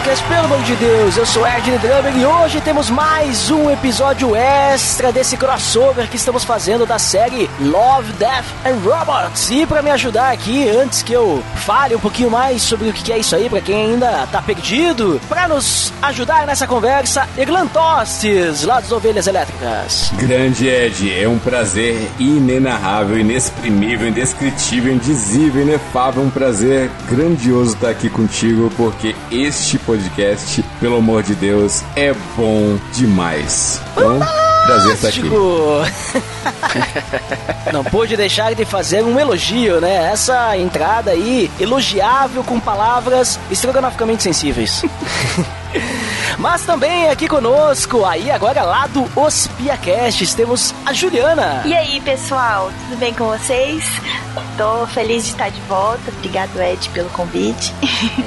Podcast, pelo amor de Deus, eu sou Ed Drummer e hoje temos mais um episódio extra desse crossover que estamos fazendo da série Love, Death and Robots. E pra me ajudar aqui, antes que eu fale um pouquinho mais sobre o que é isso aí, pra quem ainda tá perdido, pra nos ajudar nessa conversa, Eglan Tostes, lá das Ovelhas Elétricas. Grande Ed, é um prazer inenarrável, inexprimível, indescritível, indizível, inefável, um prazer grandioso estar aqui contigo, porque este podcast, pelo amor de Deus, é bom demais. Então, prazer estar aqui. Não pude deixar de fazer um elogio, né? Essa entrada aí, elogiável com palavras estrogonoficamente sensíveis. Mas também aqui conosco, aí agora lá do OspiaCast, temos a Juliana. E aí, pessoal, tudo bem com vocês? Tô feliz de estar de volta. Obrigado, Ed, pelo convite.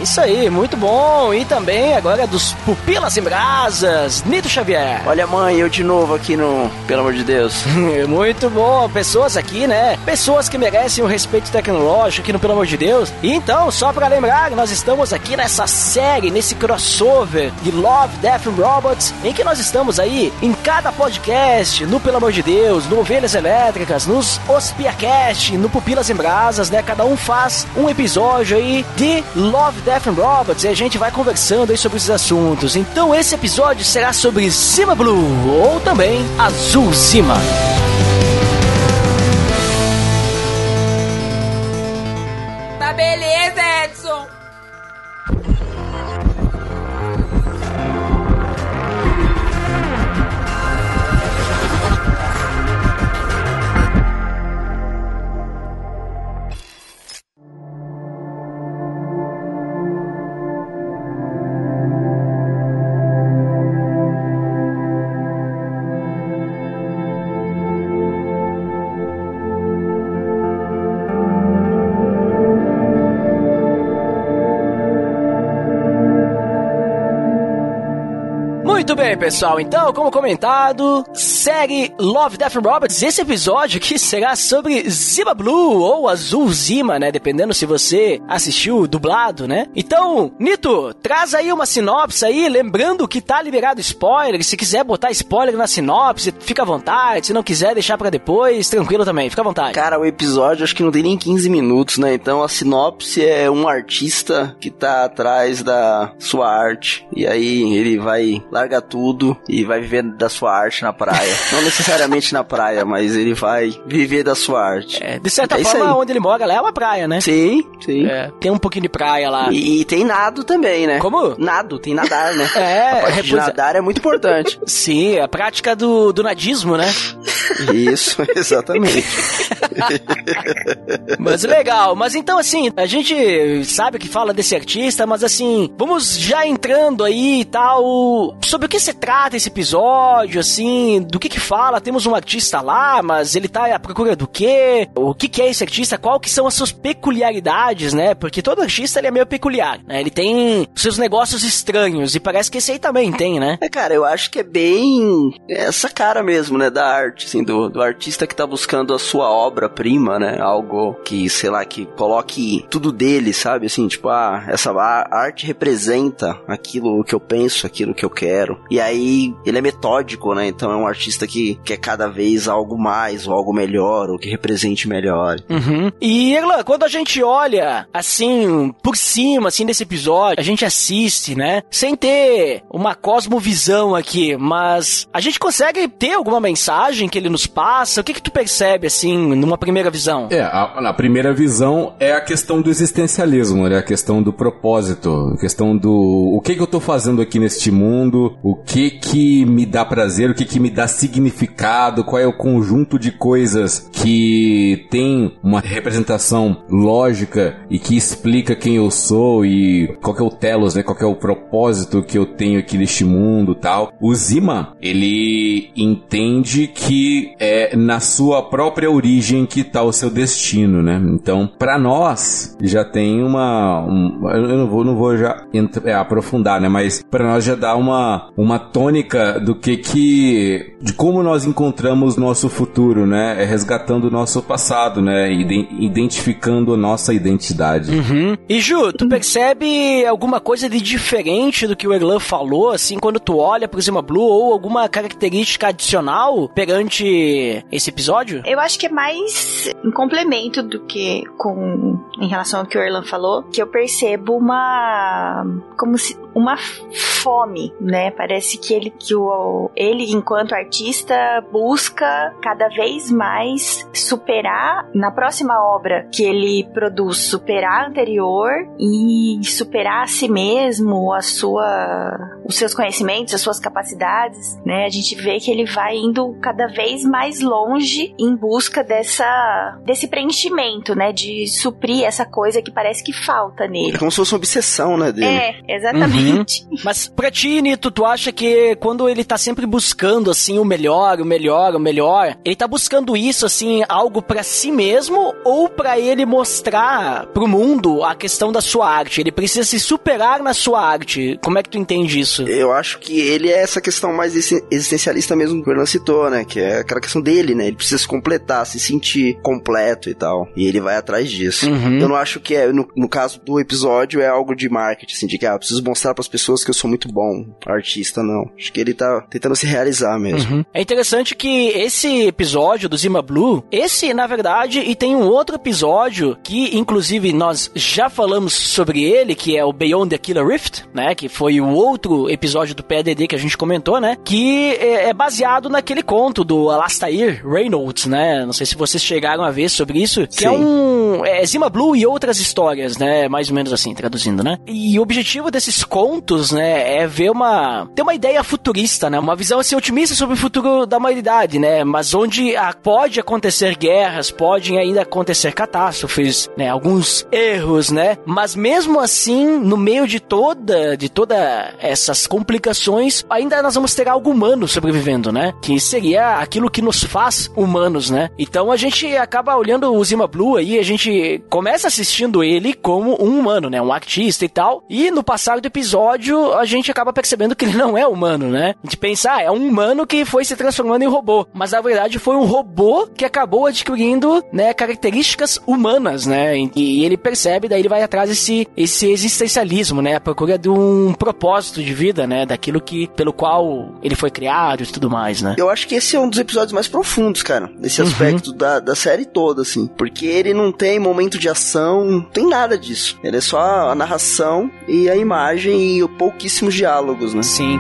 Isso aí, muito bom. E também agora dos Pupilas em Brasas, Nito Xavier. Olha, mãe, eu de novo aqui no. Pelo amor de Deus. Muito bom, pessoas aqui, né? Pessoas que merecem o respeito tecnológico aqui no Pelo Amor de Deus. E então, só pra lembrar, nós estamos aqui nessa série, nesse crossover de Love, Death Robots, em que nós estamos aí em cada podcast, no Pelo Amor de Deus, no Ovelhas Elétricas, nos OspiaCast, no Pupilas em Brasas, né? Cada um faz um episódio aí de Love, Death Robots e a gente vai conversando aí sobre esses assuntos. Então esse episódio será sobre Zima Blue, ou também Azul Zima. Pessoal. Então, como comentado, segue Love, Death and Robots. Esse episódio aqui será sobre Zima Blue ou Azul Zima, né? Dependendo se você assistiu dublado, né? Então, Nito, traz aí uma sinopse aí, lembrando que tá liberado spoiler. Se quiser botar spoiler na sinopse, fica à vontade. Se não quiser, deixar pra depois, tranquilo também, fica à vontade. Cara, o episódio acho que não tem nem 15 minutos, né? Então a sinopse é um artista que tá atrás da sua arte. E aí ele vai larga tudo e vai viver da sua arte na praia. não necessariamente na praia, mas ele vai viver da sua arte. É, de certa É forma, onde ele mora lá é uma praia, né? Sim, sim. É, tem um pouquinho de praia lá. E, e tem nado também, né? Como? Nado, tem nadar, né? É, a de é. nadar é muito importante. Sim, a prática do, do nadismo, né? Isso, exatamente. Mas legal. Mas então, assim, a gente sabe que fala desse artista, mas assim, vamos já entrando aí e tal. Sobre o que se trata esse episódio, assim, do que que fala? Temos um artista lá, mas ele tá à procura do quê? O que que é esse artista? Qual que são as suas peculiaridades, né? Porque todo artista ele é meio peculiar, né? Ele tem seus negócios estranhos e parece que esse aí também tem, né? É, cara, eu acho que é bem essa cara mesmo, né, da arte, assim, do, do artista que tá buscando a sua obra-prima, né, algo que, sei lá, que coloque tudo dele, sabe, assim, tipo, ah, essa arte representa aquilo que eu penso, aquilo que eu quero, e aí ele é metódico, né, então é um artista que quer cada vez algo mais, ou algo melhor, ou que represente melhor. Uhum. E, Erlan, quando a gente olha, assim, por cima, assim, desse episódio, a gente assiste, né? Sem ter uma cosmovisão aqui, mas a gente consegue ter alguma mensagem que ele nos passa? O que que tu percebe, assim, numa primeira visão? É, a, na primeira visão é a questão do existencialismo, né? A questão do propósito, a questão do o que que eu tô fazendo aqui neste mundo, o que que me dá prazer, o que que me dá significado, qual é o conjunto de coisas que tem uma representação lógica e que explica quem eu sou e qual que é o telos, né? Qual que é o propósito que eu tenho aqui neste mundo, tal. O Zima, ele entende que que é na sua própria origem que está o seu destino, né? Então, para nós já tem uma, um, eu não vou, não vou já é, aprofundar, né? Mas para nós já dá uma uma tônica do que que de como nós encontramos nosso futuro, né? É resgatando o nosso passado, né? Identificando a nossa identidade. Uhum. E Ju, tu percebe alguma coisa de diferente do que o Erlan falou, assim, quando tu olha pro Zima Blue ou alguma característica adicional perante esse episódio? Eu acho que é mais um complemento do que com em relação ao que o Erlan falou, que eu percebo uma como se uma fome, né? Parece que ele que o ele enquanto artista busca cada vez mais superar na próxima obra que ele produz, superar a anterior e superar a si mesmo, a sua os seus conhecimentos, as suas capacidades, né? A gente vê que ele vai indo cada vez mais longe em busca dessa desse preenchimento, né? De suprir essa coisa que parece que falta nele. É como se fosse uma obsessão, né, dele. É, exatamente. Uhum. Mas pra ti, Nito, tu acha que quando ele tá sempre buscando, assim, o melhor, o melhor, o melhor, ele tá buscando isso, assim, algo para si mesmo ou para ele mostrar pro mundo a questão da sua arte? Ele precisa se superar na sua arte. Como é que tu entende isso? Eu acho que ele é essa questão mais existencialista mesmo que o Fernando citou, né? Que é aquela questão dele, né? Ele precisa se completar, se sentir completo e tal. E ele vai atrás disso. Uhum. Eu não acho que é, no, no, caso do episódio, é algo de marketing, assim, de que, ah, eu preciso mostrar para as pessoas que eu sou muito bom artista, não. Acho que ele tá tentando se realizar mesmo. Uhum. É interessante que esse episódio do Zima Blue, esse, na verdade, e tem um outro episódio que, inclusive, nós já falamos sobre ele, que é o Beyond the Killer Rift, né? Que foi o outro episódio do PDD que a gente comentou, né? Que é, é baseado naquele conto do Alastair Reynolds, né? Não sei se vocês chegaram a ver sobre isso. Que é Sim. é um. É Zima Blue e outras histórias, né? Mais ou menos assim, traduzindo, né? E o objetivo desses contos, né? É ver uma. ter uma ideia futurista, né? Uma visão assim otimista sobre o futuro da humanidade, né? Mas onde a, pode acontecer guerras, podem ainda acontecer catástrofes, né? Alguns erros, né? Mas mesmo assim, no meio de toda, de toda essa essas complicações, ainda nós vamos ter algo humano sobrevivendo, né? Que seria aquilo que nos faz humanos, né? Então a gente acaba olhando o Zima Blue aí, a gente começa assistindo ele como um humano, né? Um artista e tal. E no passar do episódio, a gente acaba percebendo que ele não é humano, né? A gente pensa, ah, é um humano que foi se transformando em robô. Mas na verdade foi um robô que acabou adquirindo, né, características humanas, né? E, ele percebe, daí ele vai atrás desse esse existencialismo, né? A procura de um propósito de vida né? Daquilo que pelo qual ele foi criado e tudo mais, né? Eu acho que esse é um dos episódios mais profundos, cara, nesse uhum. aspecto da, da série toda, assim. Porque ele não tem momento de ação, não tem nada disso. Ele é só a narração e a imagem e pouquíssimos diálogos, né? Sim.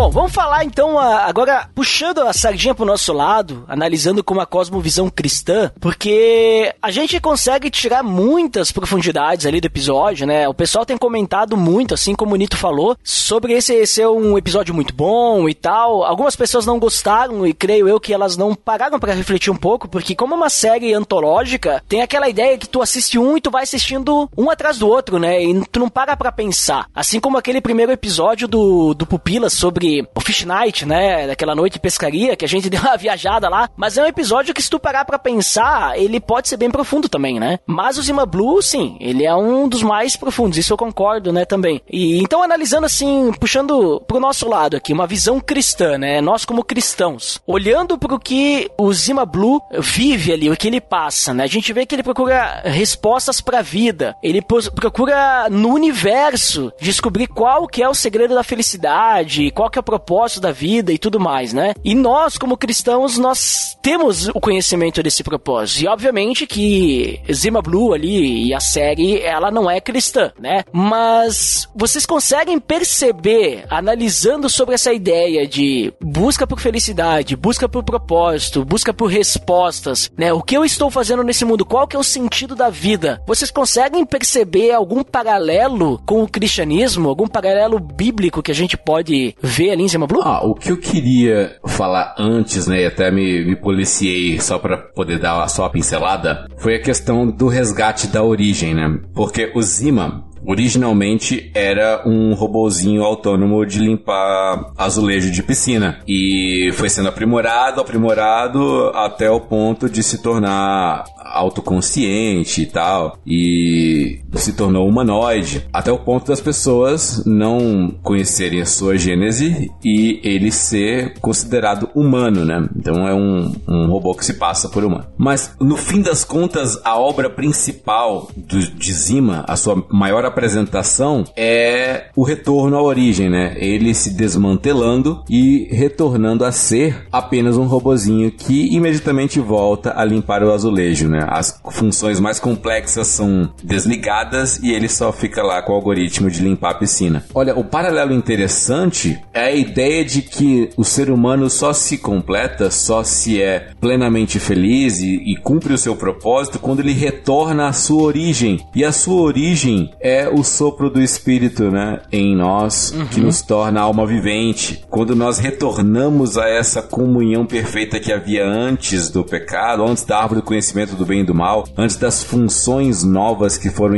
Bom, vamos falar então agora, puxando a sardinha pro nosso lado, analisando com uma cosmovisão cristã, porque a gente consegue tirar muitas profundidades ali do episódio, né? O pessoal tem comentado muito, assim como o Nito falou, sobre esse ser um episódio muito bom e tal. Algumas pessoas não gostaram e creio eu que elas não pararam para refletir um pouco, porque como é uma série antológica, tem aquela ideia que tu assiste um e tu vai assistindo um atrás do outro, né? E tu não para pra pensar. Assim como aquele primeiro episódio do, do Pupila sobre o Fish Night, né? Daquela noite de pescaria, que a gente deu uma viajada lá. Mas é um episódio que, se tu parar pra pensar, ele pode ser bem profundo também, né? Mas o Zima Blue, sim, ele é um dos mais profundos, isso eu concordo, né, também. E então, analisando assim, puxando pro nosso lado aqui, uma visão cristã, né? Nós como cristãos, olhando pro que o Zima Blue vive ali, o que ele passa, né? A gente vê que ele procura respostas pra vida. Ele procura no universo descobrir qual que é o segredo da felicidade, qual que é propósito da vida e tudo mais, né? E nós, como cristãos, nós temos o conhecimento desse propósito. E obviamente que Zima Blue ali e a série, ela não é cristã, né? Mas vocês conseguem perceber, analisando sobre essa ideia de busca por felicidade, busca por propósito, busca por respostas, né? O que eu estou fazendo nesse mundo? Qual que é o sentido da vida? Vocês conseguem perceber algum paralelo com o cristianismo, algum paralelo bíblico que a gente pode ver em Blue? Ah, o que eu queria falar antes, né, e até me, me policiei só para poder dar só a pincelada, foi a questão do resgate da origem, né? Porque o Zima, Originalmente era um robozinho autônomo de limpar azulejo de piscina e foi sendo aprimorado, aprimorado até o ponto de se tornar autoconsciente e tal e se tornou humanoide até o ponto das pessoas não conhecerem a sua gênese e ele ser considerado humano, né? Então é um, um robô que se passa por humano. Mas no fim das contas, a obra principal do, de Zima, a sua maior apresentação é o retorno à origem, né? Ele se desmantelando e retornando a ser apenas um robozinho que imediatamente volta a limpar o azulejo, né? As funções mais complexas são desligadas e ele só fica lá com o algoritmo de limpar a piscina. Olha, o paralelo interessante é a ideia de que o ser humano só se completa, só se é plenamente feliz e, e cumpre o seu propósito quando ele retorna à sua origem. E a sua origem é o sopro do Espírito, né, em nós, uhum. que nos torna alma vivente. Quando nós retornamos a essa comunhão perfeita que havia antes do pecado, antes da árvore do conhecimento do bem e do mal, antes das funções novas que foram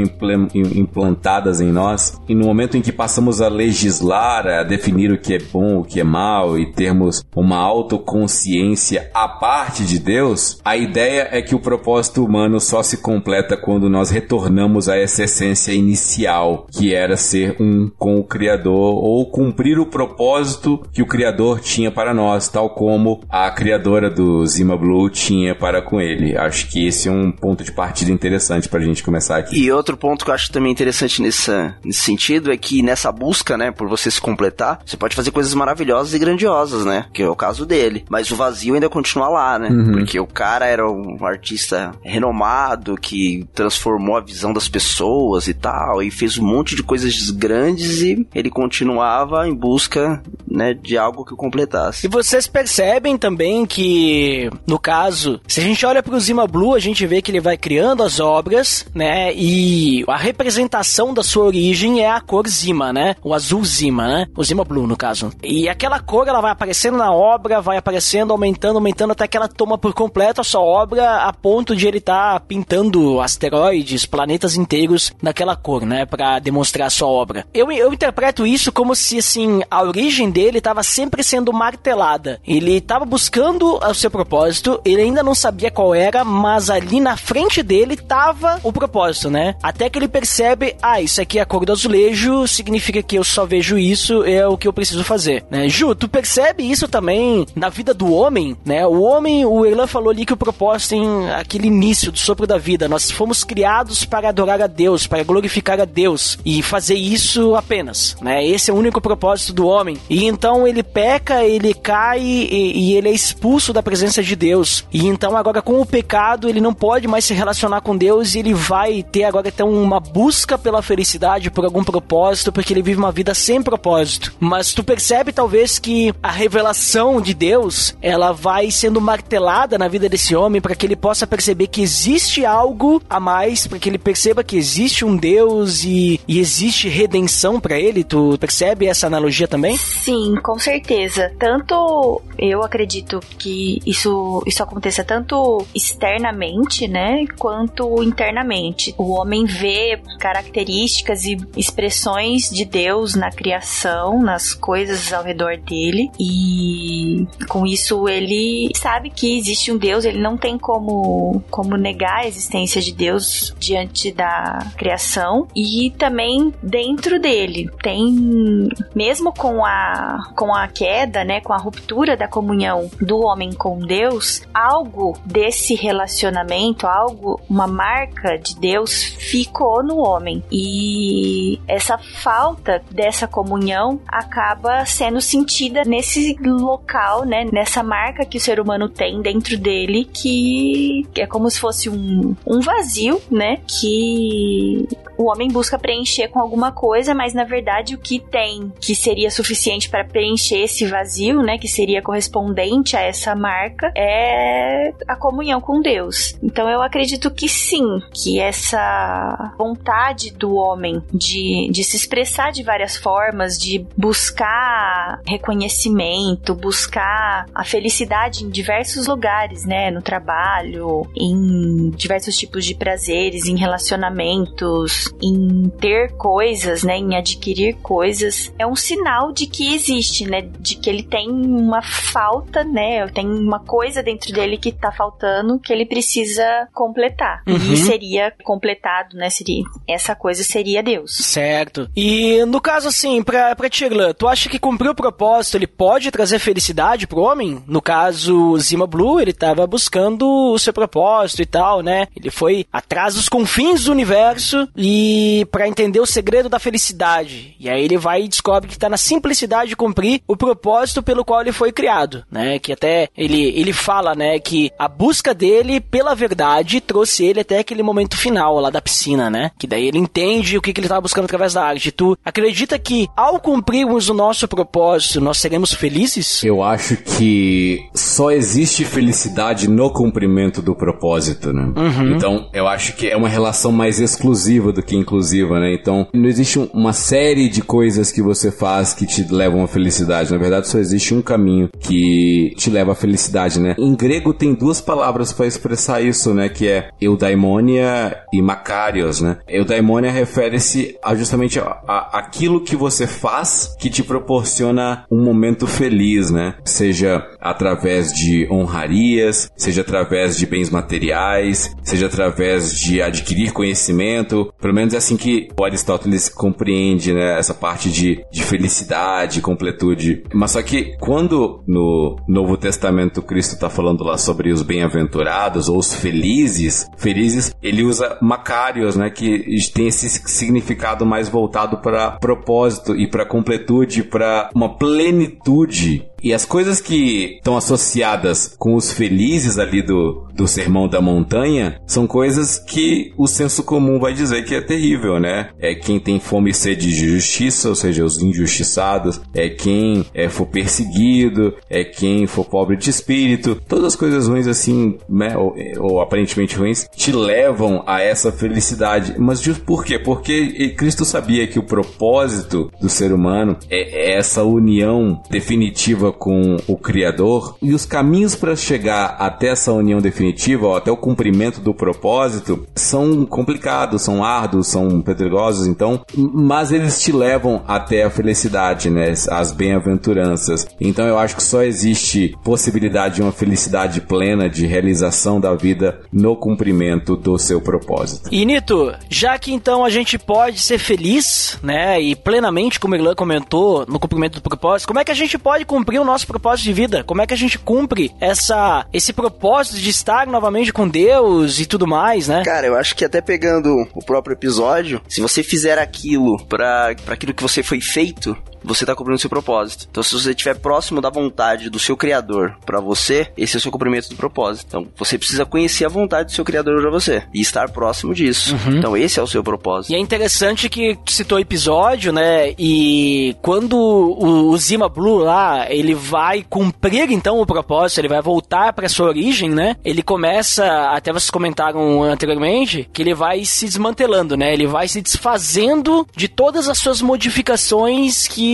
implantadas em nós, e no momento em que passamos a legislar, a definir o que é bom, o que é mal e termos uma autoconsciência à parte de Deus, a ideia é que o propósito humano só se completa quando nós retornamos a essa essência inicial inicial, que era ser um com o Criador ou cumprir o propósito que o Criador tinha para nós, tal como a criadora do Zima Blue tinha para com ele. Acho que esse é um ponto de partida interessante para a gente começar aqui. E outro ponto que eu acho também interessante nessa, nesse sentido é que nessa busca, né, por você se completar, você pode fazer coisas maravilhosas e grandiosas, né? Que é o caso dele. Mas o vazio ainda continua lá, né? Uhum. Porque o cara era um artista renomado que transformou a visão das pessoas e tal, e fez um monte de coisas grandes e ele continuava em busca, né, de algo que o completasse. E vocês percebem também que, no caso, se a gente olha para o Zima Blue, a gente vê que ele vai criando as obras, né, e a representação da sua origem é a cor Zima, né, o azul Zima, né, o Zima Blue, no caso. E aquela cor, ela vai aparecendo na obra, vai aparecendo, aumentando, aumentando, até que ela toma por completo a sua obra a ponto de ele estar tá pintando asteroides, planetas inteiros naquela cor, né? Pra demonstrar a sua obra. Eu, eu interpreto isso como se, assim, a origem dele estava sempre sendo martelada. Ele estava buscando o seu propósito, ele ainda não sabia qual era, mas ali na frente dele estava o propósito, né? Até que ele percebe, ah, isso aqui é a cor do azulejo, significa que eu só vejo isso, é o que eu preciso fazer, né? Ju, tu percebe isso também na vida do homem, né? O homem, o Erlan falou ali que o propósito em aquele início do sopro da vida, nós fomos criados para adorar a Deus, para glorificar a Deus e fazer isso apenas, né? Esse é o único propósito do homem. E então ele peca, ele cai e, e ele é expulso da presença de Deus. E então agora com o pecado ele não pode mais se relacionar com Deus e ele vai ter agora então uma busca pela felicidade, por algum propósito, porque ele vive uma vida sem propósito. Mas tu percebe talvez que a revelação de Deus, ela vai sendo martelada na vida desse homem para que ele possa perceber que existe algo a mais, para que ele perceba que existe um Deus e e existe redenção para ele? Tu percebe essa analogia também? Sim, com certeza. Tanto eu acredito que isso, isso aconteça tanto externamente, né, quanto internamente. O homem vê características e expressões de Deus na criação, nas coisas ao redor dele, e com isso ele sabe que existe um Deus, ele não tem como, como negar a existência de Deus diante da criação, e também dentro dele. Tem, mesmo com a, com a queda, né, com a ruptura da comunhão do homem com Deus, algo desse relacionamento, algo, uma marca de Deus ficou no homem. E essa falta dessa comunhão acaba sendo sentida nesse local, né, nessa marca que o ser humano tem dentro dele, que é como se fosse um, um vazio, né, que o homem busca preencher com alguma coisa, mas na verdade o que tem que seria suficiente para preencher esse vazio, né, que seria correspondente a essa marca, é a comunhão com Deus. Então eu acredito que sim, que essa vontade do homem de, de se expressar de várias formas, de buscar reconhecimento, buscar a felicidade em diversos lugares, né, no trabalho, em diversos tipos de prazeres, em relacionamentos, em ter coisas, né, em adquirir coisas, é um sinal de que existe, né, de que ele tem uma falta, né, tem uma coisa dentro dele que tá faltando que ele precisa completar. Uhum. E seria completado, né, seria essa coisa seria Deus. Certo. E no caso assim, pra, pra Tirlan, tu acha que cumprir o propósito ele pode trazer felicidade pro homem? No caso, Zima Blue, ele tava buscando o seu propósito e tal, né? Ele foi atrás dos confins do universo e para entender o segredo da felicidade. E aí ele vai e descobre que tá na simplicidade de cumprir o propósito pelo qual ele foi criado, né? Que até ele, ele fala, né, que a busca dele pela verdade trouxe ele até aquele momento final lá da piscina, né? Que daí ele entende o que, que ele tava buscando através da arte. Tu acredita que ao cumprirmos o nosso propósito, nós seremos felizes? Eu acho que só existe felicidade no cumprimento do propósito, né? Então, eu acho que é uma relação mais exclusiva do que inclusiva, né? Então, não existe um- uma série de coisas que você faz que te levam à felicidade. Na verdade, só existe um caminho que te leva à felicidade, né? Em grego tem duas palavras para expressar isso, né? Que é eudaimonia e makarios, né? Eudaimonia refere-se a justamente a, a- aquilo que você faz que te proporciona um momento feliz, né? Seja através de honrarias, seja através de bens materiais, seja através de adquirir conhecimento. Pelo menos assim que o Aristóteles compreende, né? Essa parte de, de felicidade, completude. Mas só que quando no Novo Testamento Cristo está falando lá sobre os bem-aventurados ou os felizes, felizes, ele usa macários, né? Que tem esse significado mais voltado para propósito e para completude, para uma plenitude e as coisas que estão associadas com os felizes ali do, do Sermão da Montanha são coisas que o senso comum vai dizer que é terrível, né? É quem tem fome e sede de justiça, ou seja, os injustiçados, é quem é, for perseguido, é quem for pobre de espírito. Todas as coisas ruins, assim, né? Ou, ou aparentemente ruins, te levam a essa felicidade. Mas por quê? Porque Cristo sabia que o propósito do ser humano é essa união definitiva com o Criador e os caminhos para chegar até essa união definitiva, ou até o cumprimento do propósito, são complicados, são árduos, são pedregosos, então, mas eles te levam até a felicidade, né? As bem-aventuranças. Então eu acho que só existe possibilidade de uma felicidade plena, de realização da vida no cumprimento do seu propósito. E Nito, já que então a gente pode ser feliz, né, e plenamente, como o Irlan comentou, no cumprimento do propósito, como é que a gente pode cumprir o nosso propósito de vida? Como é que a gente cumpre essa, esse propósito de estar novamente com Deus e tudo mais, né? Cara, eu acho que até pegando o próprio episódio, se você fizer aquilo pra aquilo que você foi feito, você tá cumprindo o seu propósito. Então, se você estiver próximo da vontade do seu criador pra você, esse é o seu cumprimento do propósito. Então, você precisa conhecer a vontade do seu criador pra você e estar próximo disso. Então, esse é o seu propósito. E é interessante que citou episódio, né? E quando o, o Zima Blue lá, ele vai cumprir então o propósito, ele vai voltar pra sua origem, né? Ele começa, até vocês comentaram anteriormente, que ele vai se desmantelando, né? Ele vai se desfazendo de todas as suas modificações que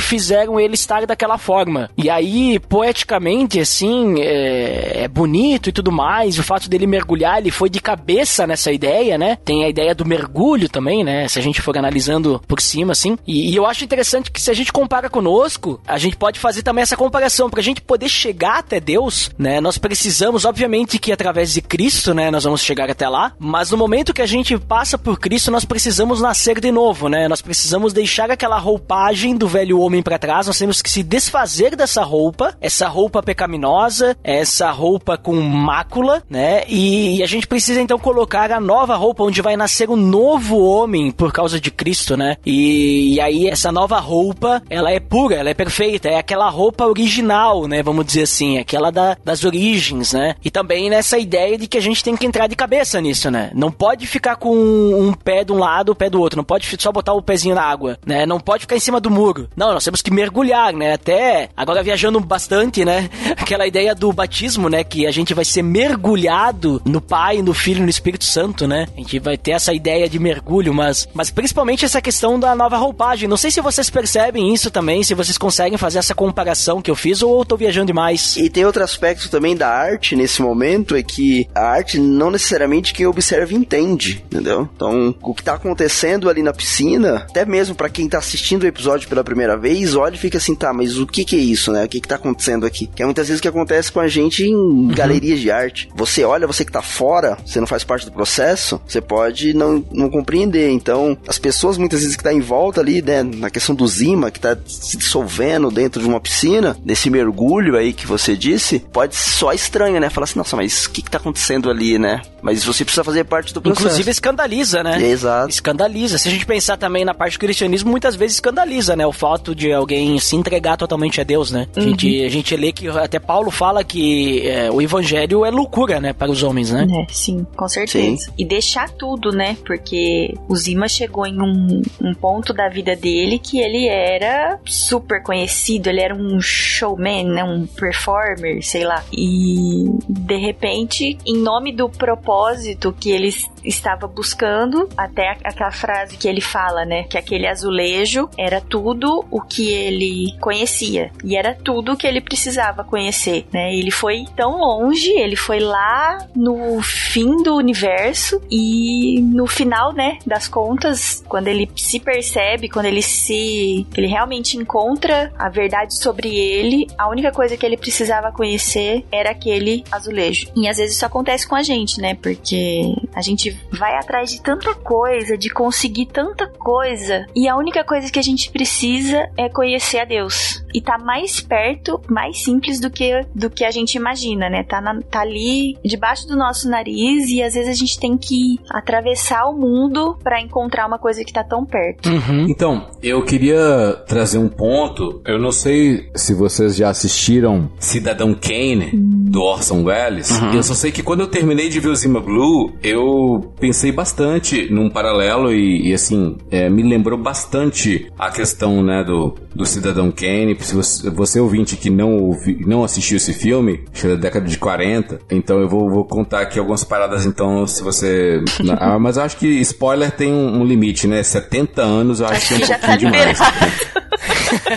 fizeram ele estar daquela forma. E aí, poeticamente, assim, é, é bonito e tudo mais. O fato dele mergulhar, ele foi de cabeça nessa ideia, né? Tem a ideia do mergulho também, né? Se a gente for analisando por cima, assim. E, e eu acho interessante que se a gente compara conosco, a gente pode fazer também essa comparação. Pra gente poder chegar até Deus, né? Nós precisamos, obviamente, que através de Cristo, né? Nós vamos chegar até lá. Mas no momento que a gente passa por Cristo, nós precisamos nascer de novo, né? Nós precisamos deixar aquela roupagem deixando o velho homem para trás, nós temos que se desfazer dessa roupa, essa roupa pecaminosa, essa roupa com mácula, né? E, e a gente precisa então colocar a nova roupa onde vai nascer um novo homem por causa de Cristo, né? E, e aí essa nova roupa, ela é pura, ela é perfeita, é aquela roupa original, né? Vamos dizer assim, aquela da, das origens, né? E também nessa ideia de que a gente tem que entrar de cabeça nisso, né? Não pode ficar com um pé de um lado, o pé do outro, não pode só botar o pezinho na água, né? Não pode ficar em cima do muro. Não, nós temos que mergulhar, né? Até agora viajando bastante, né? Aquela ideia do batismo, né? Que a gente vai ser mergulhado no Pai, no Filho no Espírito Santo, né? A gente vai ter essa ideia de mergulho, mas, mas principalmente essa questão da nova roupagem. Não sei se vocês percebem isso também, se vocês conseguem fazer essa comparação que eu fiz ou eu tô viajando demais. E tem outro aspecto também da arte nesse momento, é que a arte não necessariamente quem observa entende, entendeu? Então, o que tá acontecendo ali na piscina, até mesmo para quem tá assistindo o episódio pela primeira vez, olha e fica assim, tá, mas o que que é isso, né? O que que tá acontecendo aqui? Que é muitas vezes o que acontece com a gente em uhum. galerias de arte. Você olha, você que tá fora, você não faz parte do processo, você pode não, não compreender. Então, as pessoas muitas vezes que tá em volta ali, né, na questão do Zima, que tá se dissolvendo dentro de uma piscina, nesse mergulho aí que você disse, pode só estranho, né? Falar assim, nossa, mas o que que tá acontecendo ali, né? Mas você precisa fazer parte do processo. Inclusive escandaliza, né? Exato. Escandaliza. Se a gente pensar também na parte do cristianismo, muitas vezes escandaliza, né? O fato de alguém se entregar totalmente a Deus, né? Uhum. A, gente, a gente lê que até Paulo fala que é, o evangelho é loucura, né? Para os homens, né? É, sim, com certeza. Sim. E deixar tudo, né? Porque o Zima chegou em um, um ponto da vida dele que ele era super conhecido, ele era um showman, né? Um performer, sei lá. E de repente, em nome do propósito que ele estava buscando, até aquela frase que ele fala, né? Que aquele azulejo era tudo o que ele conhecia e era tudo o que ele precisava conhecer, né? Ele foi tão longe, ele foi lá no fim do universo e no final, né, das contas, quando ele se percebe, quando ele se ele realmente encontra a verdade sobre ele, a única coisa que ele precisava conhecer era aquele azulejo. E às vezes isso acontece com a gente, né? Porque a gente vai atrás de tanta coisa, de conseguir tanta coisa, e a única coisa que a gente precisa é conhecer a Deus. E tá mais perto, mais simples do que, do que a gente imagina, né? Tá, na, tá ali debaixo do nosso nariz e às vezes a gente tem que atravessar o mundo para encontrar uma coisa que tá tão perto. Uhum. Então, eu queria trazer um ponto. Eu não sei se vocês já assistiram Cidadão Kane, uhum. do Orson Welles. Uhum. Eu só sei que quando eu terminei de ver o Zima Blue, eu pensei bastante num paralelo e, e assim, é, me lembrou bastante a questão, né, do, do Cidadão Kane. Se você, você ouvinte que não, ouvi, não assistiu esse filme, acho que é da década de 40, então eu vou, vou contar aqui algumas paradas, então, se você... ah, mas eu acho que spoiler tem um, um, limite, né? 70 anos eu acho, acho que é um pouquinho tá demais.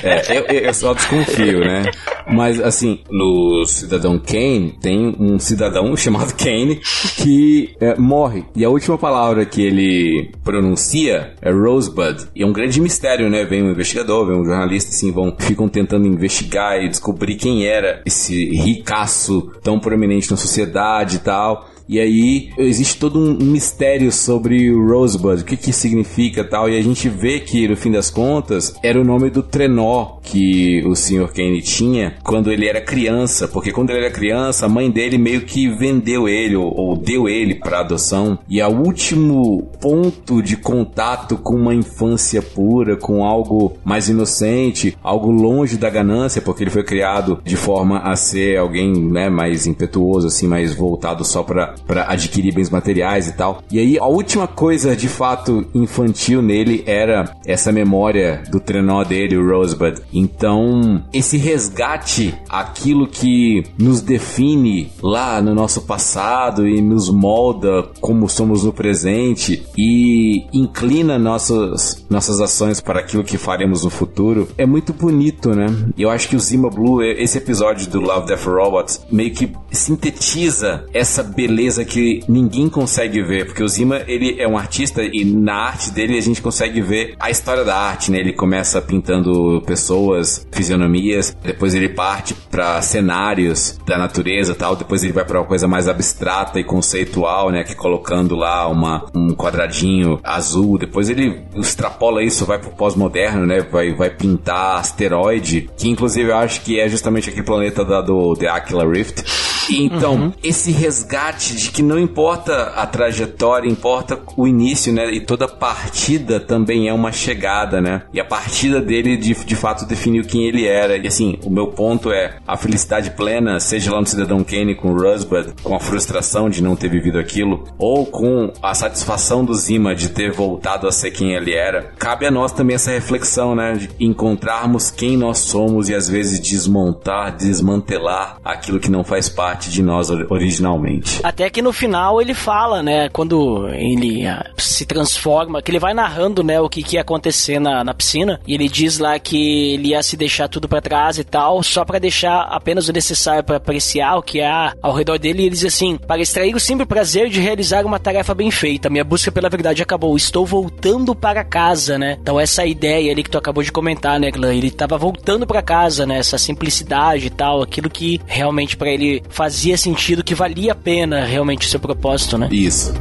É, eu, eu só desconfio, né? Mas, assim, no Cidadão Kane, tem um cidadão chamado Kane que é, morre. E a última palavra que ele pronuncia é Rosebud. E é um grande mistério, né? Vem um investigador, vem um jornalista, assim, vão, ficam tentando investigar e descobrir quem era esse ricaço tão proeminente na sociedade e tal. E aí existe todo um mistério sobre o Rosebud, o que que significa tal. E a gente vê que no fim das contas era o nome do trenó que o Sr. Kane tinha quando ele era criança, porque quando ele era criança a mãe dele meio que vendeu ele ou, ou deu ele para adoção. E o último ponto de contato com uma infância pura, com algo mais inocente, algo longe da ganância, porque ele foi criado de forma a ser alguém, né, mais impetuoso assim, mais voltado só para para adquirir bens materiais e tal. E aí a última coisa de fato infantil nele era essa memória do trenó dele, o Rosebud. Então, esse resgate aquilo que nos define lá no nosso passado e nos molda como somos no presente e inclina nossas nossas ações para aquilo que faremos no futuro, é muito bonito, né? Eu acho que o Zima Blue, esse episódio do Love Death Robots, meio que sintetiza essa beleza sutileza que ninguém consegue ver, porque o Zima, ele é um artista e na arte dele a gente consegue ver a história da arte, né? Ele começa pintando pessoas, fisionomias, depois ele parte para cenários da natureza, tal, depois ele vai para uma coisa mais abstrata e conceitual, né, que colocando lá uma um quadradinho azul, depois ele extrapola isso, vai pro pós-moderno, né? Vai vai pintar asteroide, que inclusive eu acho que é justamente aquele planeta da, do The Aquila Rift. Então, uhum. esse resgate de que não importa a trajetória, importa o início, né? E toda partida também é uma chegada, né? E a partida dele de, de fato definiu quem ele era. E assim, o meu ponto é a felicidade plena, seja lá no Cidadão Kane com o Rosebud, com a frustração de não ter vivido aquilo, ou com a satisfação do Zima de ter voltado a ser quem ele era. Cabe a nós também essa reflexão, né? De encontrarmos quem nós somos e às vezes desmontar, desmantelar aquilo que não faz parte de nós originalmente. Até que no final ele fala, né, quando ele uh, se transforma, que ele vai narrando, né, o que, que ia acontecer na, na piscina, e ele diz lá que ele ia se deixar tudo para trás e tal, só para deixar apenas o necessário para apreciar o que há ao redor dele, e ele diz assim: para extrair o simples prazer de realizar uma tarefa bem feita, minha busca pela verdade acabou, estou voltando para casa, né? Então essa ideia ali que tu acabou de comentar, né, Glenn? Ele tava voltando para casa, né? Essa simplicidade e tal, aquilo que realmente para ele faz fazia sentido, que valia a pena realmente o seu propósito, né? Isso.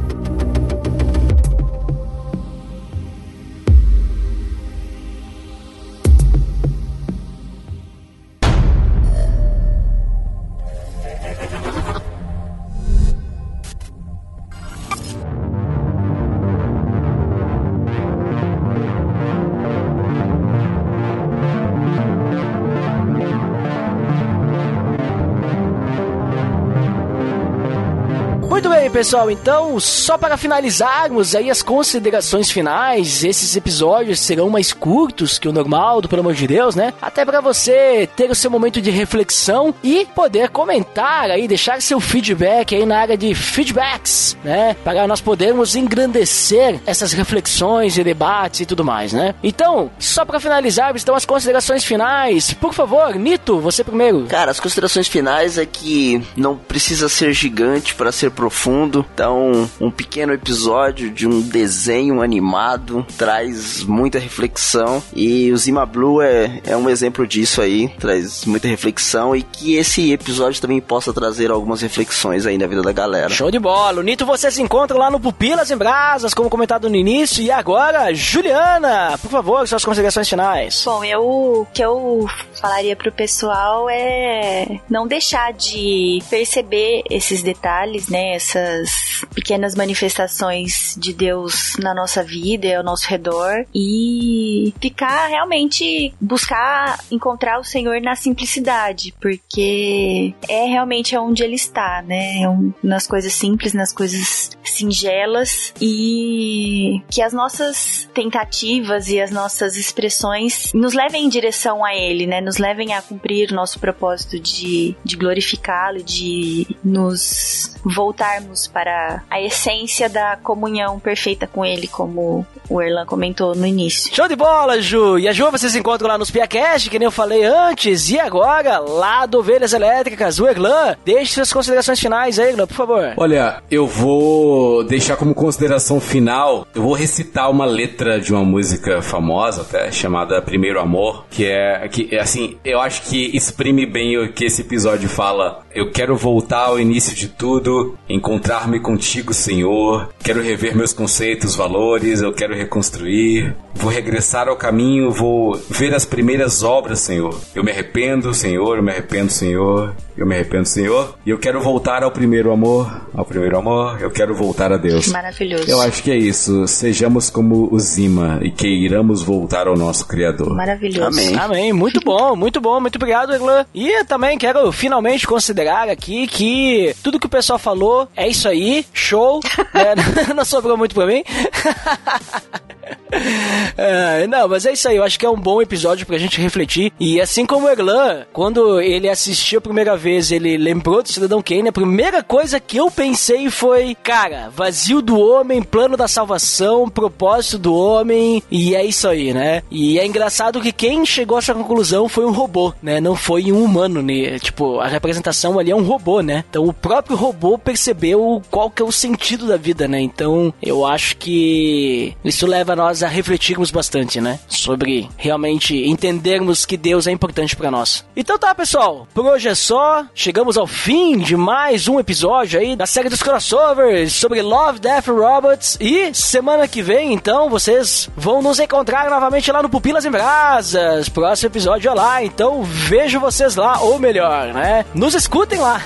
Pessoal, então, só para finalizarmos aí as considerações finais, esses episódios serão mais curtos que o normal, do pelo amor de Deus, né? Até para você ter o seu momento de reflexão e poder comentar aí, deixar seu feedback aí na área de feedbacks, né? Para nós podermos engrandecer essas reflexões e debates e tudo mais, né? Então, só para finalizar, estão as considerações finais. Por favor, Nito, você primeiro. Cara, as considerações finais é que não precisa ser gigante para ser profundo mundo. Então, um pequeno episódio de um desenho animado traz muita reflexão e o Zima Blue é, é um exemplo disso aí, traz muita reflexão e que esse episódio também possa trazer algumas reflexões aí na vida da galera. Show de bola! O Nito você se encontra lá no Pupilas em Brasas, como comentado no início, e agora, Juliana, por favor, suas considerações finais. Bom, eu o que eu falaria pro pessoal é não deixar de perceber esses detalhes, né, essas essas pequenas manifestações de Deus na nossa vida ao nosso redor e ficar realmente buscar encontrar o Senhor na simplicidade, porque é realmente onde ele está, né? É nas coisas simples, nas coisas singelas e que as nossas tentativas e as nossas expressões nos levem em direção a ele, né? Nos levem a cumprir o nosso propósito de, de glorificá-lo, de nos voltarmos para a essência da comunhão perfeita com ele, como o Erlan comentou no início. Show de bola, Ju! E a Ju vocês encontram lá nos Piacast, que nem eu falei antes. E agora, lá do Ovelhas Elétricas, o Erlan, deixe suas considerações finais aí, Erlan, por favor. Olha, eu vou deixar como consideração final, eu vou recitar uma letra de uma música famosa até, chamada Primeiro Amor, que é, que, assim, eu acho que exprime bem o que esse episódio fala. Eu quero voltar ao início de tudo, encontrar encontrar-me contigo, Senhor. Quero rever meus conceitos, valores, eu quero reconstruir. Vou regressar ao caminho, vou ver as primeiras obras, Senhor. Eu me arrependo, Senhor, eu me arrependo, Senhor. Eu me arrependo, Senhor. E eu quero voltar ao primeiro amor, ao primeiro amor. Eu quero voltar a Deus. Maravilhoso. Eu acho que é isso. Sejamos como o Zima e queiramos voltar ao nosso Criador. Maravilhoso. Amém. Amém. Muito bom, muito bom. Muito obrigado, Erlan. E também quero finalmente considerar aqui que tudo que o pessoal falou é isso aí. Show. né? Não sobrou muito pra mim. É, não, mas é isso aí. Eu acho que é um bom episódio pra gente refletir. E assim como o Erlan, quando ele assistiu a primeira vez, ele lembrou do Cidadão Kane, a primeira coisa que eu pensei foi, cara, vazio do homem, plano da salvação, propósito do homem, e é isso aí, né? E é engraçado que quem chegou a essa conclusão foi um robô, né? Não foi um humano, né? Tipo, a representação ali é um robô, né? Então o próprio robô percebeu qual que é o sentido da vida, né? Então eu acho que isso leva nós a refletirmos bastante, né? Sobre realmente entendermos que Deus é importante para nós. Então tá, pessoal. Por hoje é só. Chegamos ao fim de mais um episódio aí da série dos crossovers sobre Love, Death Robots. E semana que vem, então, vocês vão nos encontrar novamente lá no Pupilas em Brasas. Próximo episódio é lá. Então vejo vocês lá, ou melhor, né? Nos escutem lá.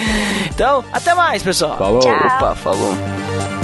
então, até mais, pessoal. Falou. Tchau. Opa, falou.